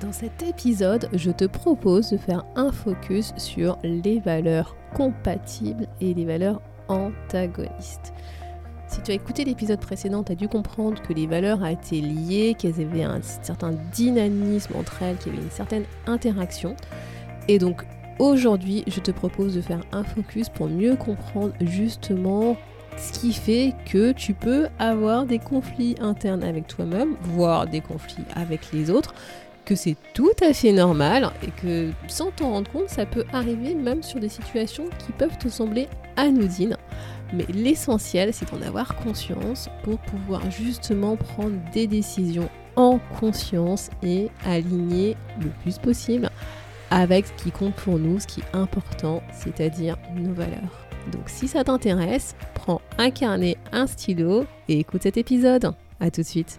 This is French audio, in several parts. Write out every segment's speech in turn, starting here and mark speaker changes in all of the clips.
Speaker 1: Dans cet épisode, je te propose de faire un focus sur les valeurs compatibles et les valeurs antagonistes. Si tu as écouté l'épisode précédent, tu as dû comprendre que les valeurs étaient liées, qu'elles avaient un certain dynamisme entre elles, qu'il y avait une certaine interaction. Et donc aujourd'hui, je te propose de faire un focus pour mieux comprendre justement ce qui fait que tu peux avoir des conflits internes avec toi-même, voire des conflits avec les autres, que c'est tout à fait normal et que sans t'en rendre compte, ça peut arriver même sur des situations qui peuvent te sembler anodines. Mais l'essentiel, c'est d'en avoir conscience pour pouvoir justement prendre des décisions en conscience et aligner le plus possible avec ce qui compte pour nous, ce qui est important, c'est-à-dire nos valeurs. Donc si ça t'intéresse, prends un carnet, un stylo et écoute cet épisode. A tout de suite.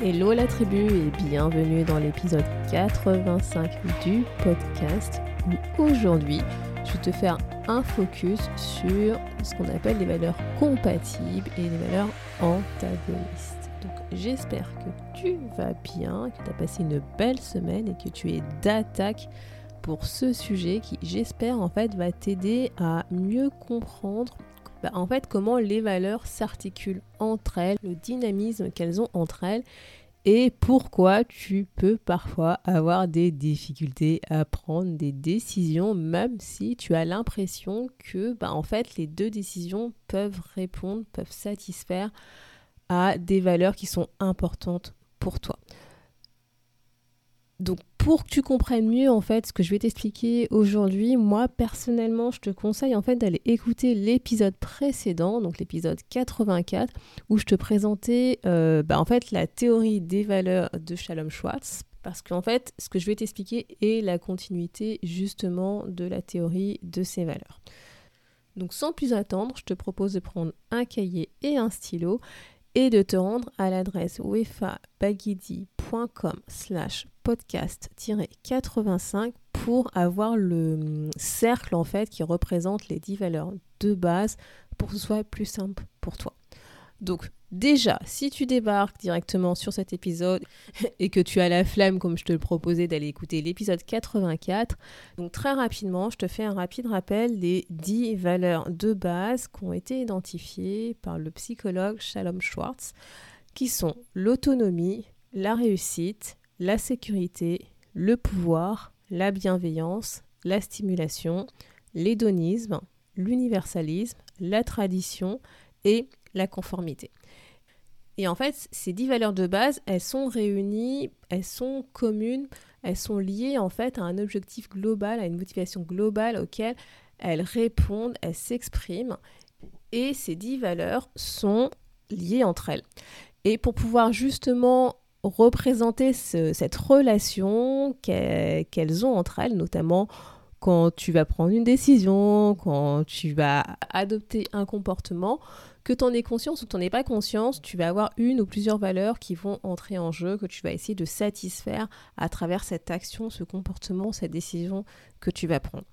Speaker 1: Hello la tribu et bienvenue dans l'épisode 85 du podcast où aujourd'hui je vais te faire un focus sur ce qu'on appelle les valeurs compatibles et les valeurs antagonistes. Donc j'espère que tu vas bien, que tu as passé une belle semaine et que tu es d'attaque pour ce sujet qui j'espère en fait va t'aider à mieux comprendre bah, en fait comment les valeurs s'articulent entre elles, le dynamisme qu'elles ont entre elles et pourquoi tu peux parfois avoir des difficultés à prendre des décisions même si tu as l'impression que bah, en fait les deux décisions peuvent répondre, peuvent satisfaire à des valeurs qui sont importantes pour toi. Donc pour que tu comprennes mieux en fait ce que je vais t'expliquer aujourd'hui, moi personnellement, je te conseille en fait d'aller écouter l'épisode précédent, donc l'épisode 84, où je te présentais euh, bah, en fait la théorie des valeurs de Shalom Schwartz. Parce qu'en fait, ce que je vais t'expliquer est la continuité justement de la théorie de ces valeurs. Donc sans plus attendre, je te propose de prendre un cahier et un stylo et de te rendre à l'adresse wefabagidi.com slash podcast-85 pour avoir le cercle en fait qui représente les 10 valeurs de base pour que ce soit plus simple pour toi. Donc déjà, si tu débarques directement sur cet épisode et que tu as la flemme comme je te le proposais d'aller écouter l'épisode 84, donc très rapidement, je te fais un rapide rappel des 10 valeurs de base qui ont été identifiées par le psychologue Shalom Schwartz, qui sont l'autonomie, la réussite, la sécurité, le pouvoir, la bienveillance, la stimulation, l'hédonisme, l'universalisme, la tradition et la conformité. Et en fait, ces dix valeurs de base, elles sont réunies, elles sont communes, elles sont liées en fait à un objectif global, à une motivation globale auquel elles répondent, elles s'expriment. Et ces dix valeurs sont liées entre elles. Et pour pouvoir justement représenter cette relation qu'elles ont entre elles, notamment quand tu vas prendre une décision, quand tu vas adopter un comportement, que tu en aies conscience ou que tu n'en aies pas conscience, tu vas avoir une ou plusieurs valeurs qui vont entrer en jeu, que tu vas essayer de satisfaire à travers cette action, ce comportement, cette décision que tu vas prendre.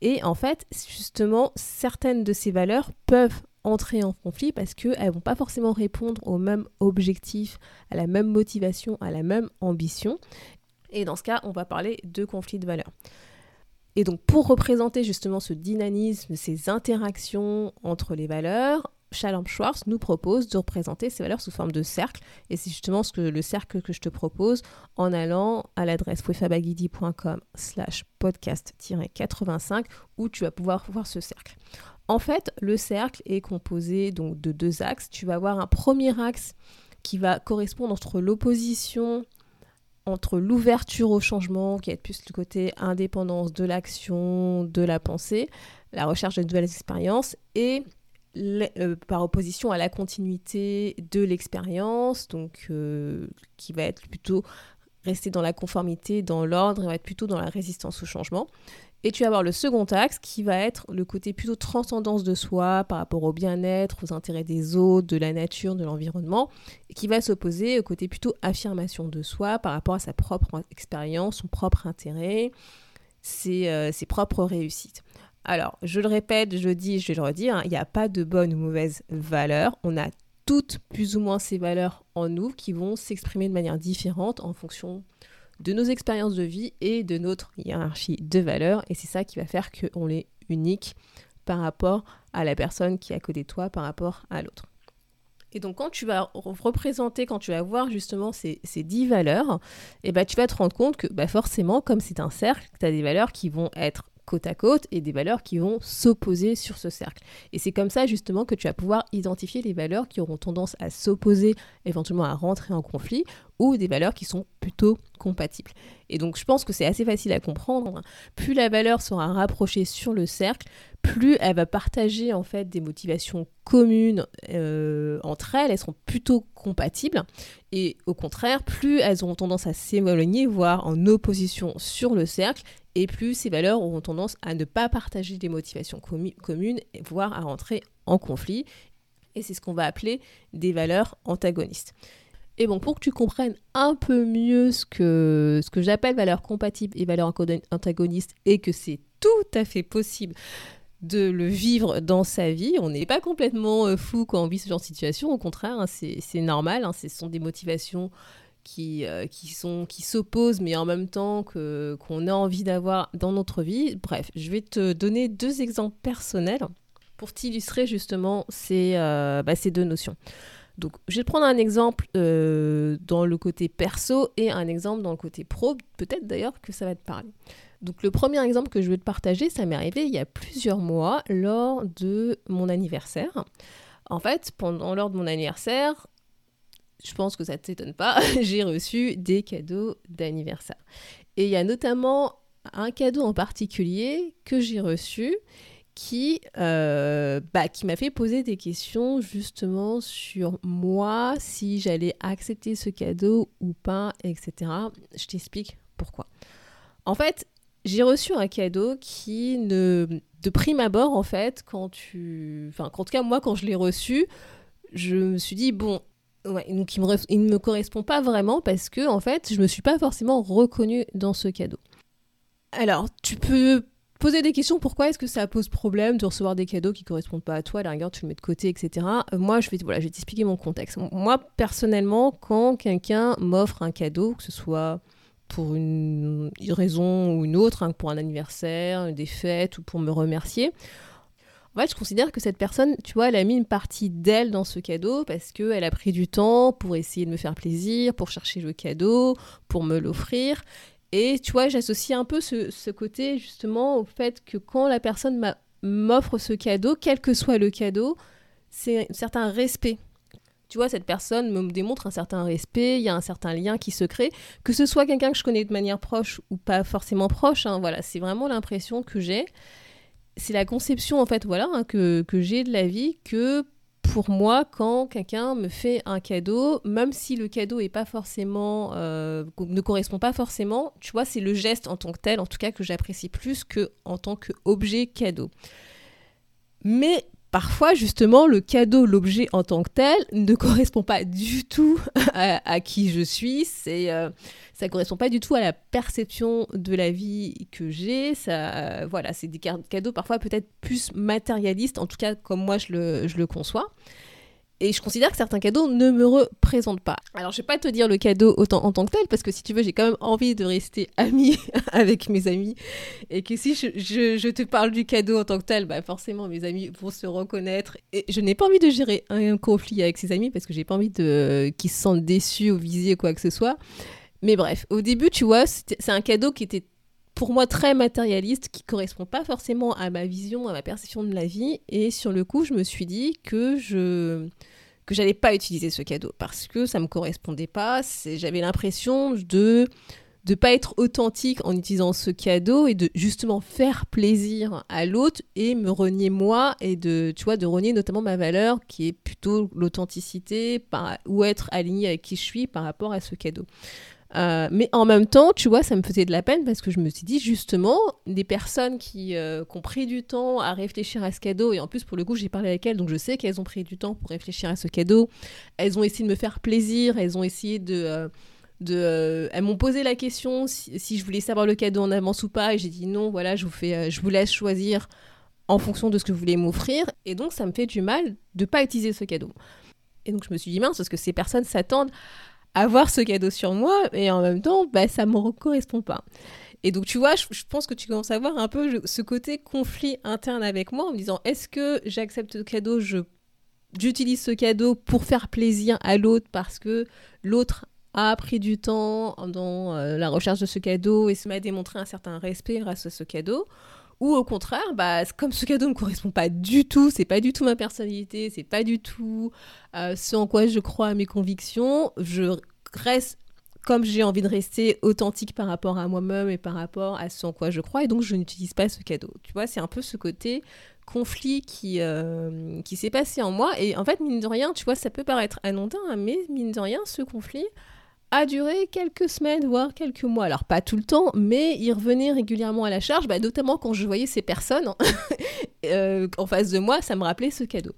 Speaker 1: Et en fait, justement, certaines de ces valeurs peuvent entrer en conflit parce qu'elles vont pas forcément répondre au même objectif, à la même motivation, à la même ambition. Et dans ce cas, on va parler de conflit de valeurs. Et donc pour représenter justement ce dynamisme, ces interactions entre les valeurs, Shalom Schwartz nous propose de représenter ces valeurs sous forme de cercle. Et c'est justement ce que, le cercle que je te propose en allant à l'adresse wefabagidi.com slash podcast-85 où tu vas pouvoir voir ce cercle. En fait, le cercle est composé de deux axes. Tu vas avoir un premier axe qui va correspondre entre l'opposition entre l'ouverture au changement, qui est plus le côté indépendance de l'action, de la pensée, la recherche de nouvelles expériences, et euh, par opposition à la continuité de l'expérience, donc euh, qui va être plutôt rester dans la conformité, dans l'ordre, et va être plutôt dans la résistance au changement. Et tu vas avoir le second axe qui va être le côté plutôt transcendance de soi par rapport au bien-être, aux intérêts des autres, de la nature, de l'environnement, qui va s'opposer au côté plutôt affirmation de soi par rapport à sa propre expérience, son propre intérêt, ses, euh, propres réussites. Alors, je le répète, je le dis, je vais le redire, hein, il n'y a pas de bonne ou mauvaise valeur. On a toutes plus ou moins ces valeurs en nous qui vont s'exprimer de manière différente en fonction de nos expériences de vie et de notre hiérarchie de valeurs. Et c'est ça qui va faire qu'on est unique par rapport à la personne qui est à côté de toi, par rapport à l'autre. Et donc quand tu vas représenter, quand tu vas voir justement ces, ces 10 valeurs, et eh ben, tu vas te rendre compte que bah, forcément, comme c'est un cercle, tu as des valeurs qui vont être côte à côte et des valeurs qui vont s'opposer sur ce cercle. Et c'est comme ça justement que tu vas pouvoir identifier les valeurs qui auront tendance à s'opposer, éventuellement à rentrer en conflit, ou des valeurs qui sont plutôt compatibles. Et donc je pense que c'est assez facile à comprendre. Plus la valeur sera rapprochée sur le cercle, plus elle va partager en fait des motivations communes euh, entre elles, elles seront plutôt compatibles. Et au contraire, plus elles auront tendance à s'éloigner, voire en opposition sur le cercle, et plus ces valeurs auront tendance à ne pas partager des motivations communes, voire à rentrer en conflit. Et c'est ce qu'on va appeler des valeurs antagonistes. Et bon, pour que tu comprennes un peu mieux ce que j'appelle valeurs compatibles et valeurs antagonistes, et que c'est tout à fait possible de le vivre dans sa vie. On n'est pas complètement euh, fou quand on vit ce genre de situation, au contraire, hein, c'est normal, hein, ce sont des motivations qui, euh, qui sont qui s'opposent mais en même temps que qu'on a envie d'avoir dans notre vie. Bref, je vais te donner deux exemples personnels pour t'illustrer justement ces, euh, bah, ces deux notions. Donc, je vais prendre un exemple dans le côté perso et un exemple dans le côté pro. Peut-être d'ailleurs que ça va te parler. Donc, le premier exemple que je veux te partager, ça m'est arrivé il y a plusieurs mois lors de mon anniversaire. En fait, pendant lors de mon anniversaire, je pense que ça ne t'étonne pas, j'ai reçu des cadeaux d'anniversaire. Et il y a notamment un cadeau en particulier que j'ai reçu qui, euh, bah, qui m'a fait poser des questions justement sur moi, si j'allais accepter ce cadeau ou pas, etc. Je t'explique pourquoi. En fait, j'ai reçu un cadeau qui ne... De prime abord, en fait, quand tu... Enfin, en tout cas, moi, quand je l'ai reçu, je me suis dit, bon, il, ne me correspond pas vraiment parce que en fait, je me suis pas forcément reconnue dans ce cadeau. Alors, tu peux poser des questions. Pourquoi est-ce que ça pose problème de recevoir des cadeaux qui correspondent pas à toi À la tu le mets de côté, etc. Moi, je vais, voilà, je vais t'expliquer mon contexte. Moi, personnellement, quand quelqu'un m'offre un cadeau, que ce soit pour une raison ou une autre, hein, pour un anniversaire, des fêtes ou pour me remercier, en fait, je considère que cette personne, tu vois, elle a mis une partie d'elle dans ce cadeau parce qu'elle a pris du temps pour essayer de me faire plaisir, pour chercher le cadeau, pour me l'offrir. Et tu vois, j'associe un peu ce, côté justement au fait que quand la personne m'offre ce cadeau, quel que soit le cadeau, c'est un certain respect. Tu vois, cette personne me démontre un certain respect, il y a un certain lien qui se crée, que ce soit quelqu'un que je connais de manière proche ou pas forcément proche, hein, voilà, c'est vraiment l'impression que j'ai. C'est la conception en fait voilà hein, que, j'ai de la vie que pour moi quand quelqu'un me fait un cadeau même si le cadeau est pas forcément euh, ne correspond pas forcément tu vois c'est le geste en tant que tel en tout cas que j'apprécie plus que en tant qu'objet cadeau. Mais parfois, justement, le cadeau, l'objet en tant que tel, ne correspond pas du tout à, qui je suis. C'est, euh, ça correspond pas du tout à la perception de la vie que j'ai. Euh, voilà, c'est des cadeaux parfois peut-être plus matérialistes, en tout cas comme moi je le conçois. Et je considère que certains cadeaux ne me représentent pas. Alors, je vais pas te dire le cadeau autant en tant que tel, parce que si tu veux, j'ai quand même envie de rester amie avec mes amis. Et que si je, te parle du cadeau en tant que tel, bah forcément, mes amis vont se reconnaître. Et je n'ai pas envie de gérer un, conflit avec ses amis, parce que j'ai pas envie de, qu'ils se sentent déçus ou visés, quoi que ce soit. Mais bref, au début, tu vois, c'est un cadeau qui était pour moi très matérialiste, qui correspond pas forcément à ma vision, à ma perception de la vie. Et sur le coup, je me suis dit que je que j'allais pas utiliser ce cadeau parce que ça me correspondait pas. J'avais l'impression de de pas être authentique en utilisant ce cadeau et de justement faire plaisir à l'autre et me renier moi et de tu vois de renier notamment ma valeur qui est plutôt l'authenticité ou être aligné avec qui je suis par rapport à ce cadeau. Euh, mais en même temps, tu vois, ça me faisait de la peine parce que je me suis dit justement, des personnes qui, euh, qui, ont pris du temps à réfléchir à ce cadeau, et en plus pour le coup j'ai parlé avec elles, donc je sais qu'elles ont pris du temps pour réfléchir à ce cadeau, elles ont essayé de me faire plaisir, elles ont essayé de... Euh, de, elles m'ont posé la question si, je voulais savoir le cadeau en avance ou pas, et j'ai dit non, voilà, je vous, fais, je vous laisse choisir en fonction de ce que vous voulez m'offrir, et donc ça me fait du mal de pas utiliser ce cadeau. Et donc je me suis dit mince, parce que ces personnes s'attendent avoir ce cadeau sur moi, et en même temps, bah, ça ne me correspond pas. Et donc, tu vois, je, pense que tu commences à voir un peu ce côté conflit interne avec moi en me disant est-ce que j'accepte le cadeau, je, j'utilise ce cadeau pour faire plaisir à l'autre parce que l'autre a pris du temps dans euh, la recherche de ce cadeau et m'a démontré un certain respect grâce à ce cadeau ou au contraire, bah, comme ce cadeau ne me correspond pas du tout, c'est pas du tout ma personnalité, c'est pas du tout euh, ce en quoi je crois à mes convictions, je reste comme j'ai envie de rester authentique par rapport à moi-même et par rapport à ce en quoi je crois, et donc je n'utilise pas ce cadeau. Tu vois, c'est un peu ce côté conflit qui, euh, qui s'est passé en moi, et en fait, mine de rien, tu vois, ça peut paraître anodin, mais mine de rien, ce conflit, a duré quelques semaines, voire quelques mois. Alors pas tout le temps, mais il revenait régulièrement à la charge, bah, notamment quand je voyais ces personnes euh, en face de moi, ça me rappelait ce cadeau.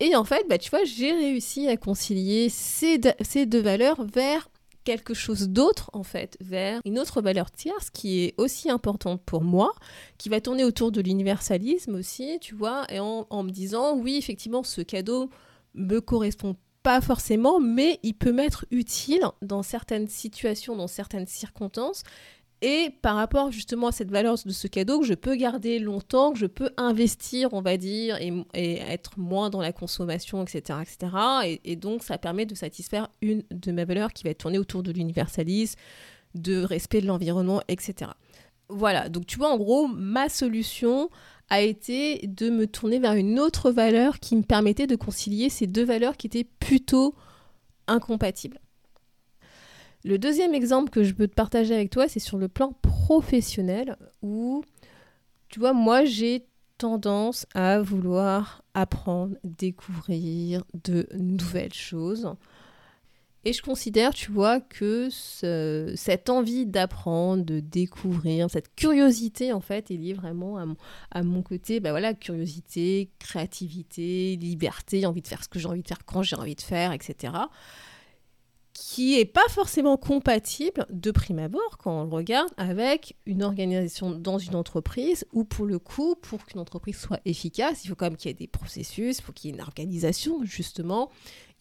Speaker 1: Et en fait, bah, tu vois, j'ai réussi à concilier ces, ces deux valeurs vers quelque chose d'autre en fait, vers une autre valeur tierce qui est aussi importante pour moi, qui va tourner autour de l'universalisme aussi, tu vois, et en, en me disant oui effectivement ce cadeau me correspond pas forcément, mais il peut m'être utile dans certaines situations, dans certaines circonstances. Et par rapport justement à cette valeur de ce cadeau que je peux garder longtemps, que je peux investir, on va dire, et, être moins dans la consommation, etc. etc. Et, et, donc ça permet de satisfaire une de mes valeurs qui va tournée autour de l'universalisme, de respect de l'environnement, etc. Voilà, donc tu vois, en gros, ma solution, a été de me tourner vers une autre valeur qui me permettait de concilier ces deux valeurs qui étaient plutôt incompatibles. Le deuxième exemple que je peux te partager avec toi, c'est sur le plan professionnel où, tu vois, moi j'ai tendance à vouloir apprendre, découvrir de nouvelles choses. Et je considère, tu vois, que cette envie d'apprendre, de découvrir, cette curiosité, en fait, est liée vraiment à mon, côté, bah voilà, curiosité, créativité, liberté, envie de faire ce que j'ai envie de faire quand j'ai envie de faire, etc. Qui est pas forcément compatible de prime abord quand on le regarde avec une organisation dans une entreprise où pour le coup, pour qu'une entreprise soit efficace, il faut quand même qu'il y ait des processus, il faut qu'il y ait une organisation justement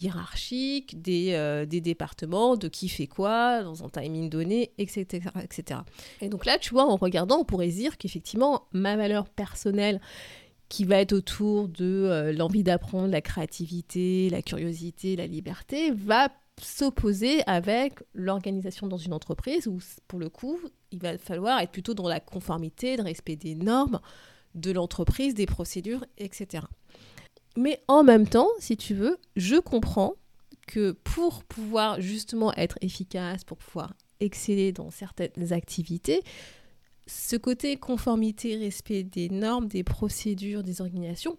Speaker 1: hiérarchique des, euh, des, départements, de qui fait quoi, dans un timing donné, etc., etc. Et donc là, tu vois, en regardant, on pourrait dire qu'effectivement, ma valeur personnelle qui va être autour de euh, l'envie d'apprendre, la créativité, la curiosité, la liberté, va s'opposer avec l'organisation dans une entreprise où, pour le coup, il va falloir être plutôt dans la conformité, le respect des normes de l'entreprise, des procédures, etc. Mais en même temps, si tu veux, je comprends que pour pouvoir justement être efficace, pour pouvoir exceller dans certaines activités, ce côté conformité, respect des normes, des procédures, des organisations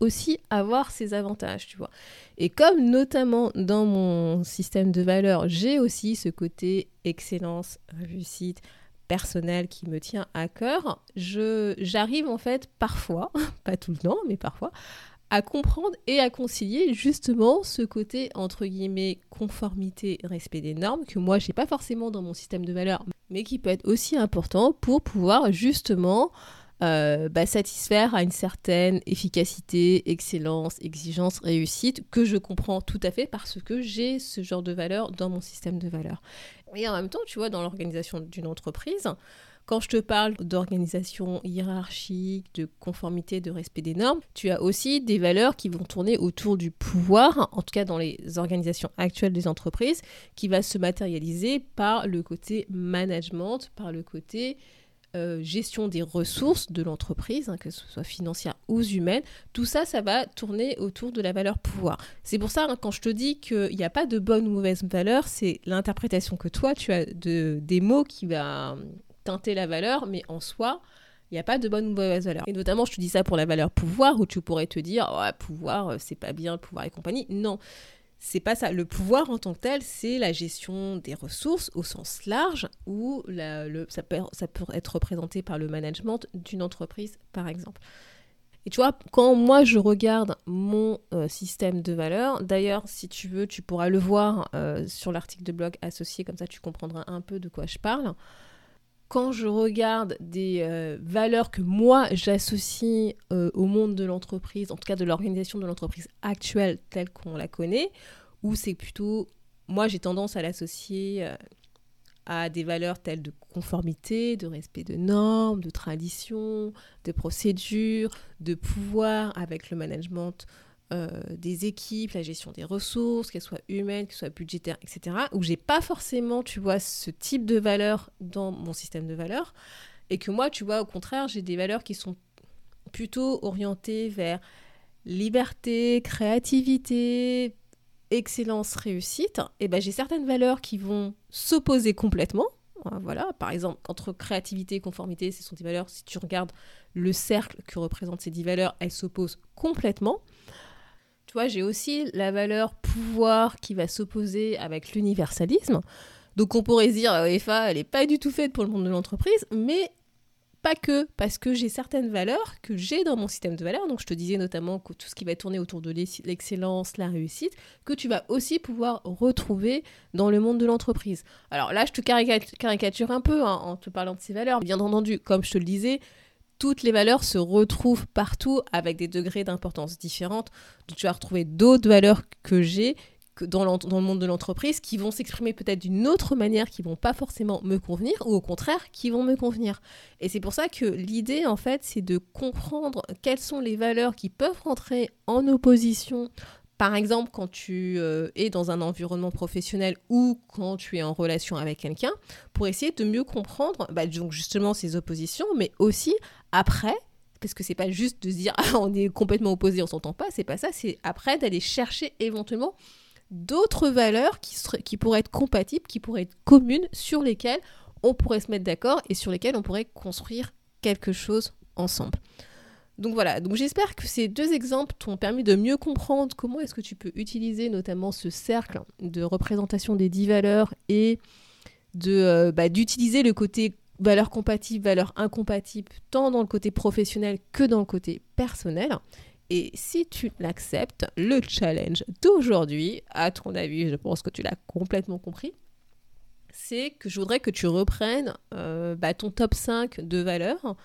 Speaker 1: aussi avoir ses avantages, tu vois. Et comme notamment dans mon système de valeurs, j'ai aussi ce côté excellence, réussite, personnel qui me tient à cœur, je j'arrive en fait parfois, pas tout le temps, mais parfois à comprendre et à concilier justement ce côté entre guillemets conformité, respect des normes que moi j'ai pas forcément dans mon système de valeurs, mais qui peut être aussi important pour pouvoir justement euh, bah, satisfaire à une certaine efficacité, excellence, exigence, réussite que je comprends tout à fait parce que j'ai ce genre de valeurs dans mon système de valeurs. Et en même temps, tu vois, dans l'organisation d'une entreprise, quand je te parle d'organisation hiérarchique, de conformité, de respect des normes, tu as aussi des valeurs qui vont tourner autour du pouvoir, en tout cas dans les organisations actuelles des entreprises, qui va se matérialiser par le côté management, par le côté euh, gestion des ressources de l'entreprise, hein, que ce soit financière ou humaine, tout ça, ça va tourner autour de la valeur pouvoir. C'est pour ça, hein, quand je te dis qu'il n'y a pas de bonne ou mauvaise valeur, c'est l'interprétation que toi, tu as de, des mots qui va teinter la valeur, mais en soi, il n'y a pas de bonne ou mauvaise valeur. Et notamment, je te dis ça pour la valeur pouvoir, où tu pourrais te dire, oh, pouvoir, euh, c'est pas bien, pouvoir et compagnie. Non, c'est pas ça. Le pouvoir en tant que tel, c'est la gestion des ressources au sens large, où le, ça, peut, ça peut être représenté par le management d'une entreprise, par exemple. Et tu vois, quand moi je regarde mon euh, système de valeurs, d'ailleurs, si tu veux, tu pourras le voir euh, sur l'article de blog associé, comme ça tu comprendras un peu de quoi je parle quand je regarde des euh, valeurs que moi j'associe euh, au monde de l'entreprise, en tout cas de l'organisation de l'entreprise actuelle telle qu'on la connaît, où c'est plutôt, moi j'ai tendance à l'associer euh, à des valeurs telles de conformité, de respect de normes, de traditions, de procédures, de pouvoir avec le management euh, des équipes, la gestion des ressources, qu'elles soient humaines, qu'elles soient budgétaires, etc., où j'ai pas forcément, tu vois, ce type de valeurs dans mon système de valeurs, et que moi, tu vois, au contraire, j'ai des valeurs qui sont plutôt orientées vers liberté, créativité, excellence, réussite, et ben j'ai certaines valeurs qui vont s'opposer complètement. Voilà, par exemple, entre créativité et conformité, ce sont des valeurs, si tu regardes le cercle que représentent ces dix valeurs, elles s'opposent complètement. Tu vois, j'ai aussi la valeur pouvoir qui va s'opposer avec l'universalisme. Donc on pourrait dire, EFA, elle n'est pas du tout faite pour le monde de l'entreprise, mais pas que, parce que j'ai certaines valeurs que j'ai dans mon système de valeurs. Donc je te disais notamment que tout ce qui va tourner autour de l'excellence, la réussite, que tu vas aussi pouvoir retrouver dans le monde de l'entreprise. Alors là, je te caricature un peu hein, en te parlant de ces valeurs. Bien entendu, comme je te le disais, toutes les valeurs se retrouvent partout avec des degrés d'importance différentes. Donc, tu vas retrouver d'autres valeurs que j'ai dans, le monde de l'entreprise qui vont s'exprimer peut-être d'une autre manière, qui vont pas forcément me convenir, ou au contraire, qui vont me convenir. Et c'est pour ça que l'idée, en fait, c'est de comprendre quelles sont les valeurs qui peuvent rentrer en opposition par exemple, quand tu euh, es dans un environnement professionnel ou quand tu es en relation avec quelqu'un, pour essayer de mieux comprendre bah, donc justement ces oppositions, mais aussi après, parce que c'est pas juste de se dire ah, on est complètement opposés, on s'entend pas, c'est pas ça, c'est après d'aller chercher éventuellement d'autres valeurs qui pourraient être compatibles, qui pourraient être communes, sur lesquelles on pourrait se mettre d'accord et sur lesquelles on pourrait construire quelque chose ensemble. Donc voilà, donc j'espère que ces deux exemples t'ont permis de mieux comprendre comment est-ce que tu peux utiliser notamment ce cercle de représentation des dix valeurs et euh, bah, d'utiliser le côté valeurs compatibles, valeurs incompatibles, tant dans le côté professionnel que dans le côté personnel. Et si tu l'acceptes, le challenge d'aujourd'hui, à ton avis, je pense que tu l'as complètement compris, c'est que je voudrais que tu reprennes euh, bah, ton top 5 de valeurs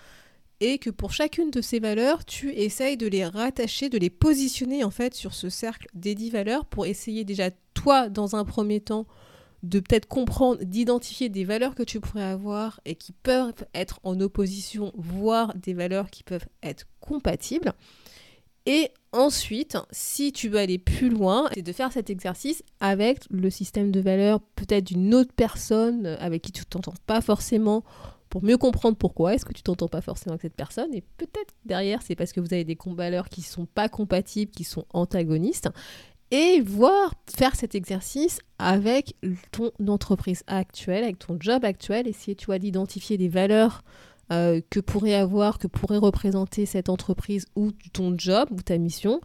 Speaker 1: et que pour chacune de ces valeurs, tu essayes de les rattacher, de les positionner en fait sur ce cercle des dix valeurs pour essayer déjà toi dans un premier temps de peut-être comprendre, d'identifier des valeurs que tu pourrais avoir et qui peuvent être en opposition, voire des valeurs qui peuvent être compatibles. Et ensuite, si tu veux aller plus loin, c'est de faire cet exercice avec le système de valeurs peut-être d'une autre personne avec qui tu t'entends pas forcément pour mieux comprendre pourquoi est-ce que tu t'entends pas forcément avec cette personne. Et peut-être derrière c'est parce que vous avez des valeurs qui sont pas compatibles, qui sont antagonistes. Et voir faire cet exercice avec ton entreprise actuelle, avec ton job actuel, essayer tu vois d'identifier des valeurs euh, que pourrait avoir, que pourrait représenter cette entreprise ou ton job ou ta mission.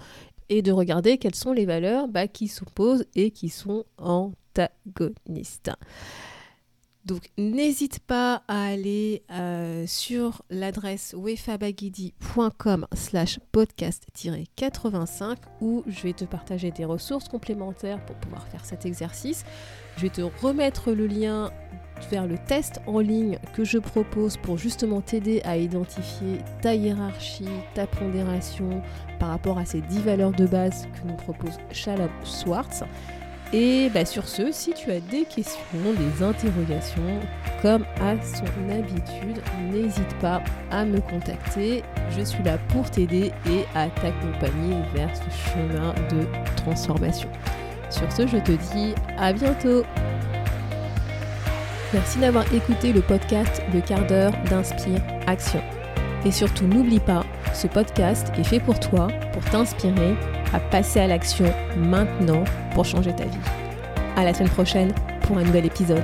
Speaker 1: Et de regarder quelles sont les valeurs bah, qui s'opposent et qui sont antagonistes. Donc n'hésite pas à aller euh, sur l'adresse wefabagidi.com slash podcast-85 où je vais te partager des ressources complémentaires pour pouvoir faire cet exercice. Je vais te remettre le lien vers le test en ligne que je propose pour justement t'aider à identifier ta hiérarchie, ta pondération par rapport à ces 10 valeurs de base que nous propose Shalom Swartz. Et bah, sur ce, si tu as des questions, des interrogations, comme à son habitude, n'hésite pas à me contacter. Je suis là pour t'aider et à t'accompagner vers ce chemin de transformation. Sur ce, je te dis à bientôt Merci d'avoir écouté le podcast Le quart d'heure d'Inspire Action. Et surtout, n'oublie pas, ce podcast est fait pour toi, pour t'inspirer à passer à l'action maintenant pour changer ta vie. À la semaine prochaine pour un nouvel épisode.